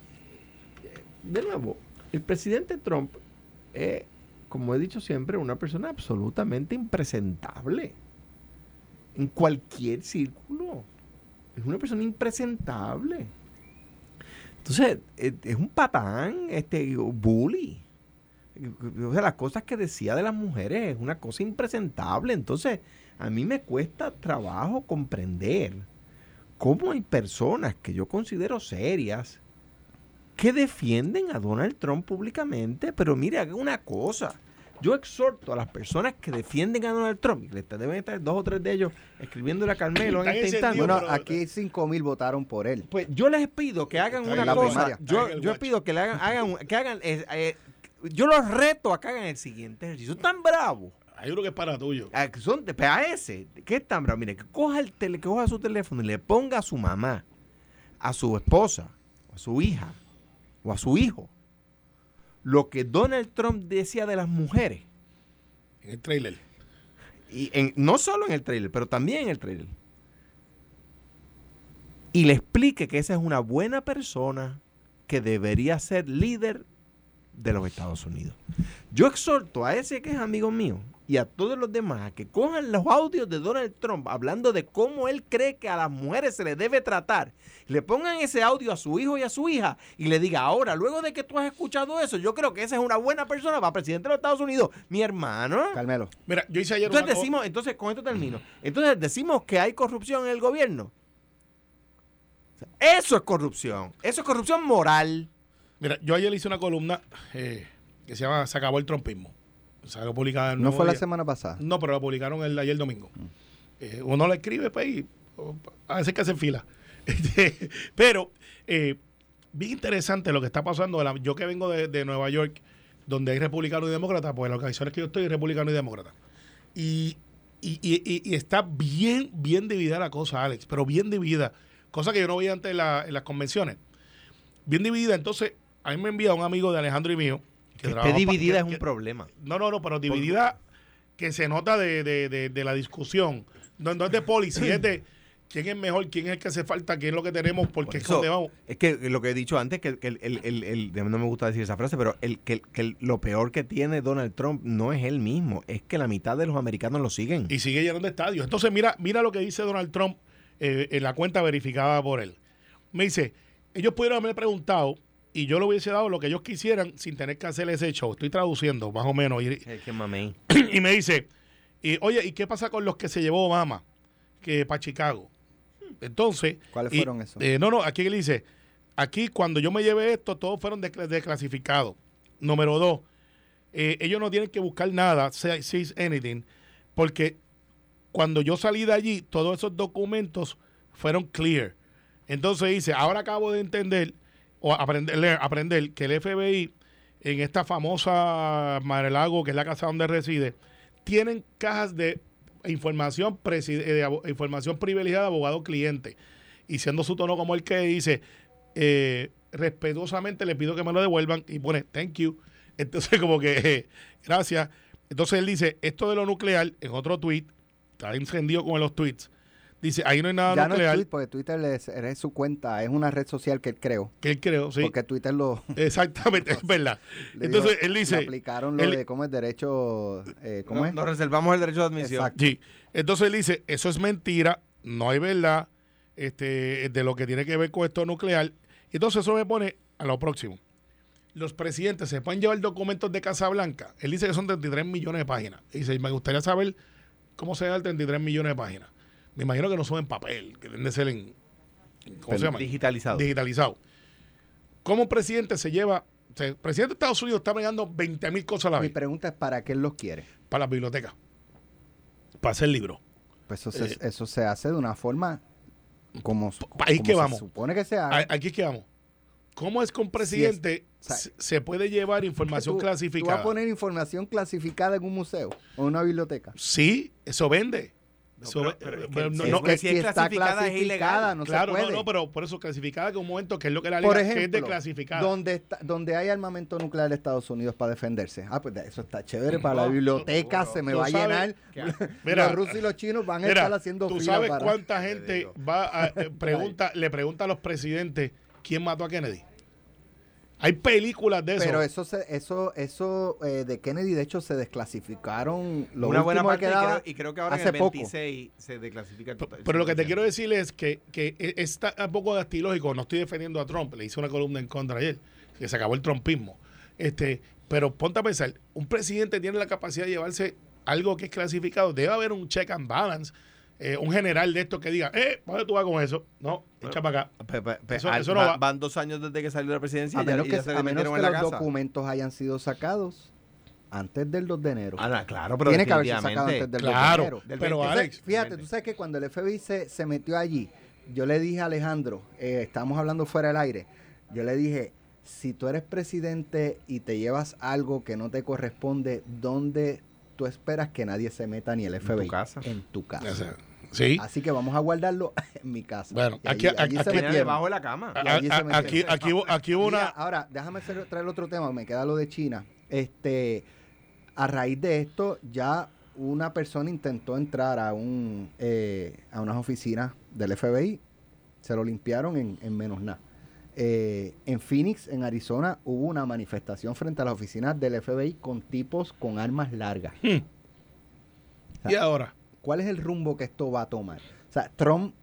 [SPEAKER 3] de nuevo, el presidente Trump es, como he dicho siempre, una persona absolutamente impresentable en cualquier círculo. Es una persona impresentable. Entonces, es un patán, este, bully. O sea, las cosas que decía de las mujeres es una cosa impresentable. Entonces, a mí me cuesta trabajo comprender cómo hay personas que yo considero serias que defienden a Donald Trump públicamente. Pero mire, haga una cosa. Yo exhorto a las personas que defienden a Donald Trump, y deben estar dos o tres de ellos escribiéndole a Carmelo en este instante.
[SPEAKER 2] Bueno, aquí cinco mil votaron por él.
[SPEAKER 3] Pues yo les pido que hagan una cosa. Yo, yo pido que le hagan, hagan que hagan, eh, eh, yo los reto a que hagan el siguiente ejercicio. Son tan
[SPEAKER 4] Hay uno que es para tuyo.
[SPEAKER 3] A, ah, son, a ese, que es tan bravo. Mire, que coja, el tele, que coja su teléfono y le ponga a su mamá, a su esposa, a su hija o a su hijo lo que Donald Trump decía de las mujeres.
[SPEAKER 4] En el trailer.
[SPEAKER 3] Y en, no solo en el trailer, pero también en el trailer. Y le explique que esa es una buena persona que debería ser líder de los Estados Unidos. Yo exhorto a ese que es amigo mío y a todos los demás a que cojan los audios de Donald Trump hablando de cómo él cree que a las mujeres se les debe tratar. Le pongan ese audio a su hijo y a su hija y le diga, ahora, luego de que tú has escuchado eso, yo creo que esa es una buena persona para presidente de los Estados Unidos. Mi hermano.
[SPEAKER 2] Carmelo.
[SPEAKER 4] Mira, yo hice ayer
[SPEAKER 3] Entonces decimos, entonces con esto termino. Entonces decimos que hay corrupción en el gobierno. Eso es corrupción. Eso es corrupción moral.
[SPEAKER 4] Mira, yo ayer hice una columna eh, que se llama Se acabó el trompismo. Publicada
[SPEAKER 2] ¿No fue la semana pasada?
[SPEAKER 4] No, pero la publicaron el, ayer domingo. Mm. Eh, uno la escribe, pues, y a veces que hace fila. Este, pero, eh, bien interesante lo que está pasando. yo que vengo de, Nueva York, donde hay republicanos y demócratas, pues en las organizaciones que yo estoy, hay republicanos y demócratas. Y, y, está bien, bien dividida la cosa, Alex, pero bien dividida. Cosa que yo no veía antes en las convenciones. Bien dividida. Entonces, a mí me envía un amigo de Alejandro y mío.
[SPEAKER 3] Que, esté dividida es un problema.
[SPEAKER 4] No, no, no, pero dividida que se nota de, de, de, la discusión. No, es de policía, es de quién es mejor, quién es el que hace falta, quién es lo que tenemos, porque es donde vamos.
[SPEAKER 3] Es que lo que he dicho antes, que, el, el, el, no me gusta decir esa frase, pero el, que, lo peor que tiene Donald Trump no es él mismo, es que la mitad de los americanos lo siguen.
[SPEAKER 4] Y sigue llenando estadios. Entonces, mira, mira lo que dice Donald Trump eh, en la cuenta verificada por él. Me dice, ellos pudieron haberme preguntado y yo le hubiese dado lo que ellos quisieran sin tener que hacer ese show. Estoy traduciendo, más o menos. Y, y me dice, y, oye, ¿y qué pasa con los que se llevó Obama que para Chicago? Entonces...
[SPEAKER 2] ¿Cuáles fueron esos?
[SPEAKER 4] Eh, no, no, aquí él dice, aquí cuando yo me llevé esto, todos fueron desclasificados. Número dos, eh, ellos no tienen que buscar nada, si anything, porque cuando yo salí de allí, todos esos documentos fueron clear. Entonces dice, ahora acabo de entender o aprender, aprender que el FBI en esta famosa Marelago, que es la casa donde reside, tienen cajas de información, eh, de información privilegiada de abogado-cliente. Y siendo su tono como el que dice, eh, respetuosamente le pido que me lo devuelvan y pone, thank you. Entonces, como que, gracias. Entonces él dice, esto de lo nuclear, en otro tweet, está encendido con los tweets. Dice, ahí no hay nada
[SPEAKER 2] Ya no es
[SPEAKER 4] nuclear.
[SPEAKER 2] tweet, porque Twitter es, es su cuenta, es una red social que él creó.
[SPEAKER 4] que él creo, sí.
[SPEAKER 2] Porque Twitter lo.
[SPEAKER 4] Exactamente, es verdad. Entonces, él
[SPEAKER 2] le
[SPEAKER 4] dice...
[SPEAKER 2] aplicaron lo
[SPEAKER 4] él-
[SPEAKER 2] de cómo es derecho. Eh, ¿Cómo
[SPEAKER 3] No-
[SPEAKER 2] es?
[SPEAKER 3] Nos reservamos el derecho de admisión.
[SPEAKER 2] Exacto.
[SPEAKER 4] Sí. Entonces él dice, eso es mentira, no hay verdad este, de lo que tiene que ver con esto nuclear. Y entonces eso me pone a lo próximo. Los presidentes se pueden llevar documentos de Casa Blanca. Él dice que son 33 millones de páginas. Y dice, me gustaría saber cómo se da 33 millones de páginas. Me imagino que no son en papel, que deben de ser en... ¿Cómo se llama?
[SPEAKER 3] Digitalizado.
[SPEAKER 4] Digitalizado. ¿Cómo un presidente se lleva... o sea, el presidente de Estados Unidos está pegando 20 mil cosas a la
[SPEAKER 2] Mi
[SPEAKER 4] vez
[SPEAKER 2] pregunta es: ¿para qué él los quiere?
[SPEAKER 4] para las bibliotecas. Para hacer libros.
[SPEAKER 2] Pues eso, se,
[SPEAKER 4] Eh,
[SPEAKER 2] eso se hace de una forma como,
[SPEAKER 4] ahí
[SPEAKER 2] como
[SPEAKER 4] que
[SPEAKER 2] se
[SPEAKER 4] vamos.
[SPEAKER 2] supone que se haga.
[SPEAKER 4] Aquí es que vamos. ¿Cómo es que un presidente
[SPEAKER 2] o sea,
[SPEAKER 4] se- puede llevar información
[SPEAKER 2] ¿Tú- ¿Tú vas
[SPEAKER 4] clasificada?
[SPEAKER 2] a poner información clasificada en un museo o en una biblioteca?
[SPEAKER 4] Sí, eso vende.
[SPEAKER 3] Pero- que si
[SPEAKER 4] no,
[SPEAKER 3] es
[SPEAKER 4] no,
[SPEAKER 3] que si es
[SPEAKER 2] está
[SPEAKER 3] clasificada, es ilegal.
[SPEAKER 2] no
[SPEAKER 4] claro,
[SPEAKER 2] se
[SPEAKER 4] no,
[SPEAKER 2] puede.
[SPEAKER 4] no, pero por eso clasificada en un momento que es lo que la ley que es desclasificada.
[SPEAKER 2] donde, está, donde hay armamento nuclear de Estados Unidos para defenderse. Ah, pues eso está chévere para la biblioteca, se me va a llenar.
[SPEAKER 4] Mira,
[SPEAKER 2] los rusos y los chinos van a
[SPEAKER 4] Mira,
[SPEAKER 2] estar haciendo
[SPEAKER 4] ¿tú sabes
[SPEAKER 2] para...
[SPEAKER 4] cuánta
[SPEAKER 3] Te
[SPEAKER 4] gente va a, eh, pregunta, le pregunta a los presidentes quién mató a Kennedy? Hay películas de eso.
[SPEAKER 2] Pero eso, se, eso, eso eh, de Kennedy, de hecho, se desclasificaron. Lo
[SPEAKER 3] Una buena
[SPEAKER 2] último que
[SPEAKER 3] parte, y creo, y creo que ahora en
[SPEAKER 2] hace
[SPEAKER 3] el
[SPEAKER 2] poco.
[SPEAKER 3] 26 se
[SPEAKER 4] P-
[SPEAKER 3] total-
[SPEAKER 4] Pero lo que te
[SPEAKER 3] 100%.
[SPEAKER 4] quiero decir es que, que e- está un poco de estilógico. No estoy defendiendo a Trump. Le hice una columna en contra ayer. Que se acabó el trumpismo. Este, pero ponte a pensar, un presidente tiene la capacidad de llevarse algo que es clasificado. Debe haber un check and balance. Eh, un general de estos que diga, eh, ¿dónde tú vas con eso? No, echa para acá.
[SPEAKER 3] Pe- pe- pe-
[SPEAKER 4] Eso-
[SPEAKER 3] al-
[SPEAKER 4] eso no
[SPEAKER 3] va-
[SPEAKER 4] va.
[SPEAKER 3] Van dos años desde que salió de la presidencia
[SPEAKER 2] A
[SPEAKER 3] y ya,
[SPEAKER 2] menos
[SPEAKER 3] y
[SPEAKER 2] que,
[SPEAKER 3] ya se
[SPEAKER 2] a
[SPEAKER 3] le
[SPEAKER 2] menos
[SPEAKER 3] metieron
[SPEAKER 2] que
[SPEAKER 3] en la
[SPEAKER 2] los
[SPEAKER 3] casa.
[SPEAKER 2] documentos hayan sido sacados antes del 2 de enero.
[SPEAKER 3] Ah, claro, pero
[SPEAKER 2] Tiene que haberse sacado antes del
[SPEAKER 4] Claro,
[SPEAKER 2] 2 de enero.
[SPEAKER 3] Del
[SPEAKER 4] pero
[SPEAKER 3] 20.
[SPEAKER 4] Alex,
[SPEAKER 2] Fíjate, tú sabes que cuando el FBI se, se metió allí, yo le dije a Alejandro, eh, estábamos hablando fuera del aire, yo le dije, si tú eres presidente y te llevas algo que no te corresponde, ¿dónde tú esperas que nadie se meta ni el
[SPEAKER 3] tu
[SPEAKER 2] FBI?
[SPEAKER 3] casa.
[SPEAKER 2] En tu casa.
[SPEAKER 4] Sí.
[SPEAKER 2] Así que vamos a guardarlo en mi casa.
[SPEAKER 4] Bueno,
[SPEAKER 2] Y
[SPEAKER 4] aquí-
[SPEAKER 2] allí, allí
[SPEAKER 4] aquí-
[SPEAKER 2] se
[SPEAKER 3] Aquí debajo de la cama.
[SPEAKER 4] A-
[SPEAKER 2] se
[SPEAKER 4] aquí, aquí, hubo- aquí hubo
[SPEAKER 2] Mira,
[SPEAKER 4] una.
[SPEAKER 2] ahora, déjame traer otro tema, me queda lo de China. Este, a raíz de esto, ya una persona intentó entrar a un eh, a unas oficinas del FBI, se lo limpiaron en, en menos nada. Eh, en Phoenix, en Arizona, hubo una manifestación frente a las oficinas del FBI con tipos con armas largas.
[SPEAKER 4] Hmm. Y ahora,
[SPEAKER 2] ¿Cuál es el rumbo que esto va a tomar? O sea, Trump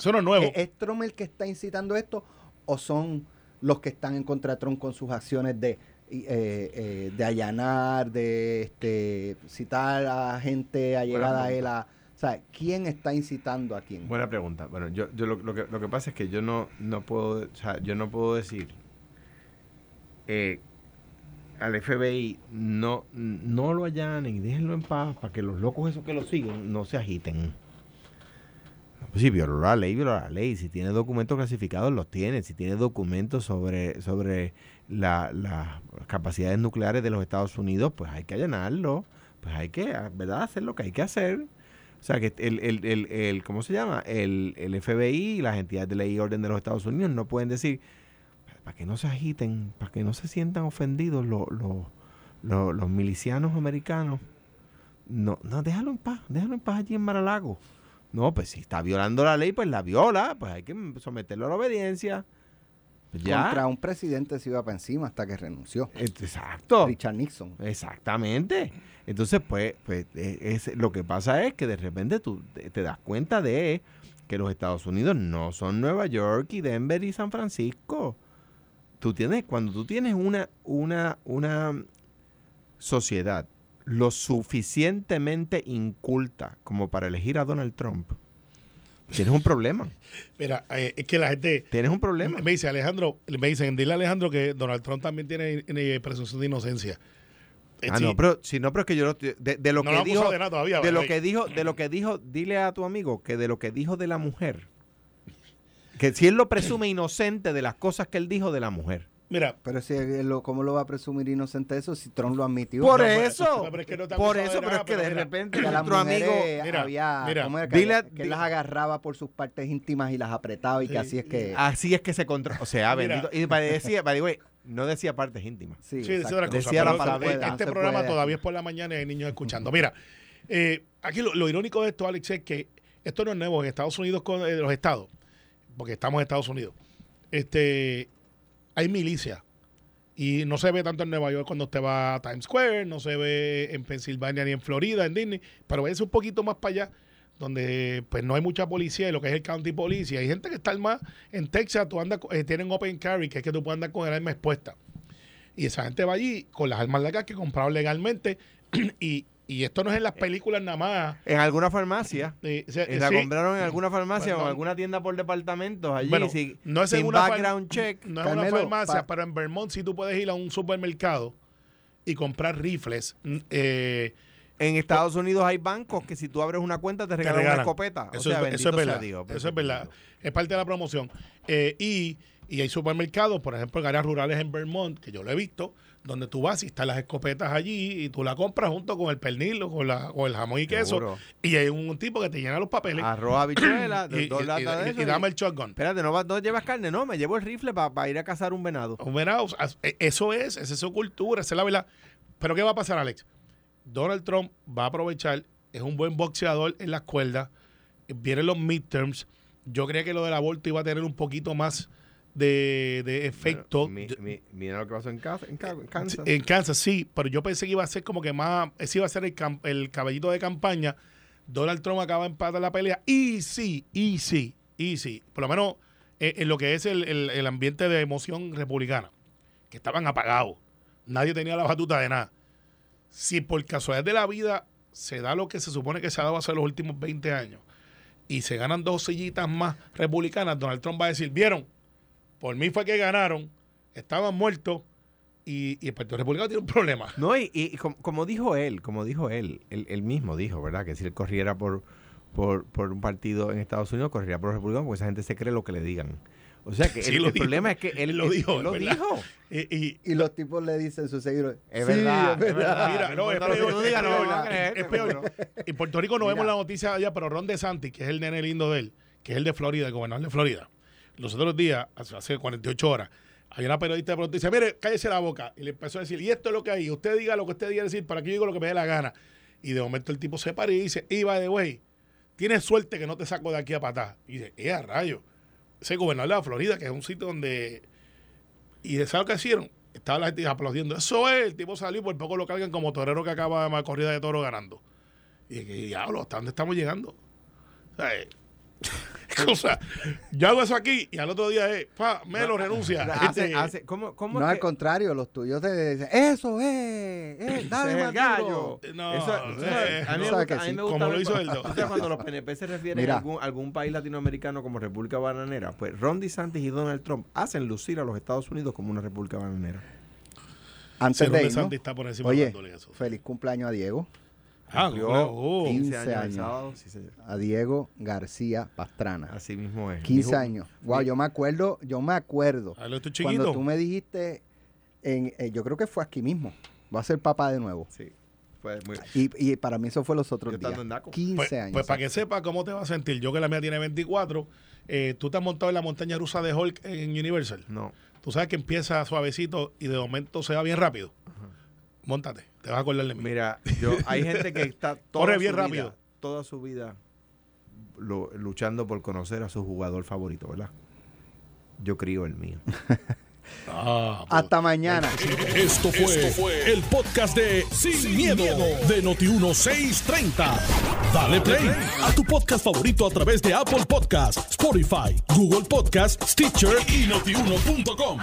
[SPEAKER 4] eso no es nuevo.
[SPEAKER 2] ¿Es, es Trump el que está incitando esto o son los que están en contra de Trump con sus acciones de, eh, eh, de allanar, de este, citar a gente allegada a él? A, o sea, ¿quién está incitando a quién?
[SPEAKER 3] Buena pregunta. Bueno, yo, yo lo, lo que, lo que pasa es que yo no, no puedo, o sea, yo no puedo decir eh, al FBI no, no lo allanen y déjenlo en paz para que los locos esos que lo siguen no se agiten. Pues si violó la ley, violó la ley. Si tiene documentos clasificados, los tiene. Si tiene documentos sobre, sobre la- las capacidades nucleares de los Estados Unidos, pues hay que allanarlo. Pues hay que, ¿verdad? Hacer lo que hay que hacer. O sea, que el, el, el, el- ¿cómo se llama? El, el FBI y las entidades de ley y orden de los Estados Unidos no pueden decir, para que no se agiten, para que no se sientan ofendidos los, los, los, los milicianos americanos. No, no, déjalo en paz, déjalo en paz allí en Maralago. No, pues si está violando la ley, pues la viola, pues hay que someterlo a la obediencia. Pues ya.
[SPEAKER 2] Contra un presidente se iba para encima hasta que renunció.
[SPEAKER 3] Exacto.
[SPEAKER 2] Richard Nixon.
[SPEAKER 3] Exactamente. Entonces, pues, pues eh, es, lo que pasa es que de repente tú te das cuenta de que los Estados Unidos no son Nueva York y Denver y San Francisco. Tú tienes, cuando tú tienes una, una, una sociedad lo suficientemente inculta como para elegir a Donald Trump, tienes un problema.
[SPEAKER 4] Mira, eh, es que la gente
[SPEAKER 3] Tienes un problema.
[SPEAKER 4] me dice, Alejandro, me dicen, dile a Alejandro que Donald Trump también tiene eh, presunción de inocencia. Eh,
[SPEAKER 3] Ah,
[SPEAKER 4] sí,
[SPEAKER 3] no, pero si no, pero es que yo no- de, de lo
[SPEAKER 4] no
[SPEAKER 3] que
[SPEAKER 4] lo ha
[SPEAKER 3] dijo
[SPEAKER 4] acusado de nada todavía.
[SPEAKER 3] de lo
[SPEAKER 4] by the
[SPEAKER 3] que
[SPEAKER 4] way.
[SPEAKER 3] dijo, de lo que dijo, dile a tu amigo que de lo que dijo de la mujer, que si él lo presume inocente de las cosas que él dijo de la mujer.
[SPEAKER 4] Mira,
[SPEAKER 2] Pero si lo, ¿cómo lo va a presumir inocente eso si Trump lo admitió?
[SPEAKER 3] Por
[SPEAKER 4] no, pero-
[SPEAKER 3] eso,
[SPEAKER 4] pero es que no te ha
[SPEAKER 3] por eso, pero es que
[SPEAKER 4] pero
[SPEAKER 3] de
[SPEAKER 4] mira,
[SPEAKER 3] repente
[SPEAKER 2] que a las
[SPEAKER 3] nuestro amigo,
[SPEAKER 4] mira,
[SPEAKER 2] había
[SPEAKER 4] mira,
[SPEAKER 2] ¿cómo era que,
[SPEAKER 3] dile
[SPEAKER 2] que él las agarraba por sus partes íntimas y las apretaba y que
[SPEAKER 4] Sí.
[SPEAKER 2] así es que
[SPEAKER 3] así es que se controla, o sea, bendito, y decía, by the way, no decía partes íntimas.
[SPEAKER 2] sí,
[SPEAKER 4] Sí, decía otra cosa.
[SPEAKER 3] Decía la
[SPEAKER 4] pero
[SPEAKER 3] palabra,
[SPEAKER 4] este
[SPEAKER 2] no se
[SPEAKER 4] programa
[SPEAKER 2] puede
[SPEAKER 4] todavía es por la mañana y hay niños escuchando. Mira, eh, aquí lo, lo irónico de esto, Alex, es que esto no es nuevo en Estados Unidos con eh, los estados, porque estamos en Estados Unidos. Este, hay milicia y no se ve tanto en Nueva York cuando usted va a Times Square, no se ve en Pensilvania ni en Florida, en Disney, pero es un poquito más para allá donde pues no hay mucha policía y lo que es el county police. Hay gente que está más en Texas, tú andas, eh, tienen open carry, que es que tú puedes andar con el arma expuesta. Y esa gente va allí con las armas legales que compraron legalmente y, y esto no es en las películas nada más.
[SPEAKER 3] En alguna farmacia.
[SPEAKER 4] Eh,
[SPEAKER 3] Eh, la
[SPEAKER 4] sí,
[SPEAKER 3] compraron en alguna farmacia
[SPEAKER 4] Bueno,
[SPEAKER 3] o en alguna tienda por departamentos allí.
[SPEAKER 4] Bueno, no es en
[SPEAKER 3] sin
[SPEAKER 4] una
[SPEAKER 3] background check.
[SPEAKER 4] No es una farmacia, pero en Vermont sí tú puedes ir a un supermercado y comprar rifles. mm, eh,
[SPEAKER 3] En Estados Unidos hay bancos que si tú abres una cuenta te regalan, una
[SPEAKER 4] regalan.
[SPEAKER 3] escopeta.
[SPEAKER 4] Eso,
[SPEAKER 3] o sea,
[SPEAKER 4] es, eso es
[SPEAKER 3] sea
[SPEAKER 4] verdad.
[SPEAKER 3] Dios.
[SPEAKER 4] eso es verdad. Es parte de la promoción. Eh, y, y hay supermercados, por ejemplo, en áreas rurales en Vermont, que yo lo he visto, donde tú vas y están las escopetas allí y tú la compras junto con el pernil o con, la, con el jamón y queso.
[SPEAKER 3] Seguro.
[SPEAKER 4] Y hay un, tipo que te llena los papeles.
[SPEAKER 3] Arroz, habichuela,
[SPEAKER 4] y,
[SPEAKER 3] dos
[SPEAKER 4] y-
[SPEAKER 3] latas
[SPEAKER 4] y-
[SPEAKER 3] de
[SPEAKER 4] y
[SPEAKER 3] eso.
[SPEAKER 4] dame
[SPEAKER 3] y-
[SPEAKER 4] el shotgun.
[SPEAKER 3] Espérate, no, vas- no llevas carne, no, me llevo el rifle para ir a cazar un venado.
[SPEAKER 4] Un venado, e- Eso es, esa es su cultura, esa es la verdad. Pero ¿qué va a pasar, Alex? Donald Trump va a aprovechar, es un buen boxeador en las cuerdas, vienen los midterms. Yo creía que lo del aborto iba a tener un poquito más de, de efecto.
[SPEAKER 3] Mi-
[SPEAKER 4] Yo-
[SPEAKER 3] mi- mira lo que pasó en, Kansas.
[SPEAKER 4] en Kansas, sí, pero yo pensé que iba a ser como que más, ese iba a ser el, el caballito de campaña. Donald Trump acaba de empatar la pelea. Y sí, y sí, y sí. Por lo menos eh, en lo que es el, el- el ambiente de emoción republicana, que estaban apagados. Nadie tenía la batuta de nada. Si por casualidad de la vida se da lo que se supone que se ha dado hace los últimos 20 años y se ganan dos sillitas más republicanas, Donald Trump va a decir, vieron, por mí fue que ganaron, estaban muertos y, y el Partido Republicano tiene un problema.
[SPEAKER 3] No, y, y como, como dijo él, como dijo él, él, él mismo dijo, ¿verdad? Que si él corriera por, por, por un partido en Estados Unidos, correría por los republicanos porque esa gente se cree lo que le digan. O sea que
[SPEAKER 4] Sí,
[SPEAKER 3] el, problema es que él,
[SPEAKER 4] Él lo dijo,
[SPEAKER 3] él lo dijo.
[SPEAKER 4] Y, y-
[SPEAKER 2] Y los tipos le dicen a sus seguidores.
[SPEAKER 3] Es
[SPEAKER 2] "Sí,
[SPEAKER 3] verdad, es verdad.
[SPEAKER 4] mira, no, es peor,
[SPEAKER 3] no
[SPEAKER 4] es. En Puerto Rico no
[SPEAKER 2] Mira.
[SPEAKER 4] vemos la noticia allá, pero Ron DeSantis, que es el nene lindo de él, que es el de Florida, el gobernador de Florida, los otros días, hace, hace 48 horas, hay una periodista de pronto y dice, mire, cállese la boca. Y le empezó a decir, y esto es lo que hay, usted diga lo que usted diga decir, para que yo diga lo que me dé la gana. Y de momento el tipo se para y dice, y by the way, tienes suerte que no te saco de aquí a patar. Y dice, ¡eh, a rayo! Ese gobernador de la Florida, que es un sitio donde... Y de ¿sabes lo que hicieron? Estaba la gente aplaudiendo. Eso es, el tipo salió y por poco lo cargan como torero que acaba de corrida de toro ganando. Y diablo, ¿hasta dónde estamos llegando? O sea, eh, o sea, yo hago eso aquí y al otro día es, pa, renuncia.
[SPEAKER 3] Hace,
[SPEAKER 4] Este,
[SPEAKER 3] hace, ¿cómo, cómo
[SPEAKER 2] No,
[SPEAKER 3] es
[SPEAKER 2] al contrario, los tuyos te dicen, eso es, eh, dale
[SPEAKER 3] es el gallo.
[SPEAKER 2] duro".
[SPEAKER 4] No,
[SPEAKER 3] Eso-
[SPEAKER 4] eh,
[SPEAKER 3] a mí me gusta,
[SPEAKER 2] que
[SPEAKER 3] a mí
[SPEAKER 2] sí.
[SPEAKER 3] me gusta
[SPEAKER 4] Como lo hizo
[SPEAKER 3] cuando-
[SPEAKER 4] él,
[SPEAKER 3] o sea, cuando los PNP se refieren
[SPEAKER 2] Mira.
[SPEAKER 3] a algún, algún país latinoamericano como República Bananera, pues Ron DeSantis y Donald Trump hacen lucir a los Estados Unidos como una república bananera.
[SPEAKER 2] Antes
[SPEAKER 4] Ron
[SPEAKER 2] de
[SPEAKER 4] DeSantis
[SPEAKER 2] irnos,
[SPEAKER 4] está por encima
[SPEAKER 2] oye,
[SPEAKER 4] dándole eso.
[SPEAKER 2] feliz cumpleaños a Diego,
[SPEAKER 4] Ah,
[SPEAKER 3] Cumplió
[SPEAKER 4] oh,
[SPEAKER 2] 15
[SPEAKER 3] 15 años el
[SPEAKER 2] años.
[SPEAKER 3] sábado, sí, señor.
[SPEAKER 2] a Diego García Pastrana.
[SPEAKER 3] Así mismo es.
[SPEAKER 2] 15
[SPEAKER 3] Dijo-
[SPEAKER 2] años. Wow, yo me acuerdo, yo me acuerdo.
[SPEAKER 4] Ah, lo estoy
[SPEAKER 2] Cuando tú me dijiste, en, eh, yo creo que fue aquí mismo, va a ser papá de nuevo.
[SPEAKER 3] Sí, fue muy...
[SPEAKER 2] Y, y para mí eso fue los otros días.
[SPEAKER 3] estando en Daco.
[SPEAKER 2] 15
[SPEAKER 4] Pues,
[SPEAKER 2] años.
[SPEAKER 4] pues para que sepa cómo te vas a sentir. Yo que la mía tiene 24, eh, tú te has montado en la montaña rusa de Hulk en Universal.
[SPEAKER 3] No.
[SPEAKER 4] Tú sabes que empieza suavecito y de momento se va bien rápido. Móntate, te vas a acordar de mí.
[SPEAKER 3] Mira, yo, hay gente que está toda
[SPEAKER 4] Corre
[SPEAKER 3] su vida-
[SPEAKER 4] rápido.
[SPEAKER 3] toda su vida lo- luchando por conocer a su jugador favorito, ¿verdad? Yo crío el mío.
[SPEAKER 4] Ah, pues,
[SPEAKER 2] Hasta mañana.
[SPEAKER 1] Esto fue, el podcast de Sin, miedo, de Noti1630. Dale play a tu podcast favorito a través de Apple Podcasts, Spotify, Google Podcasts, Stitcher y notiuno.com.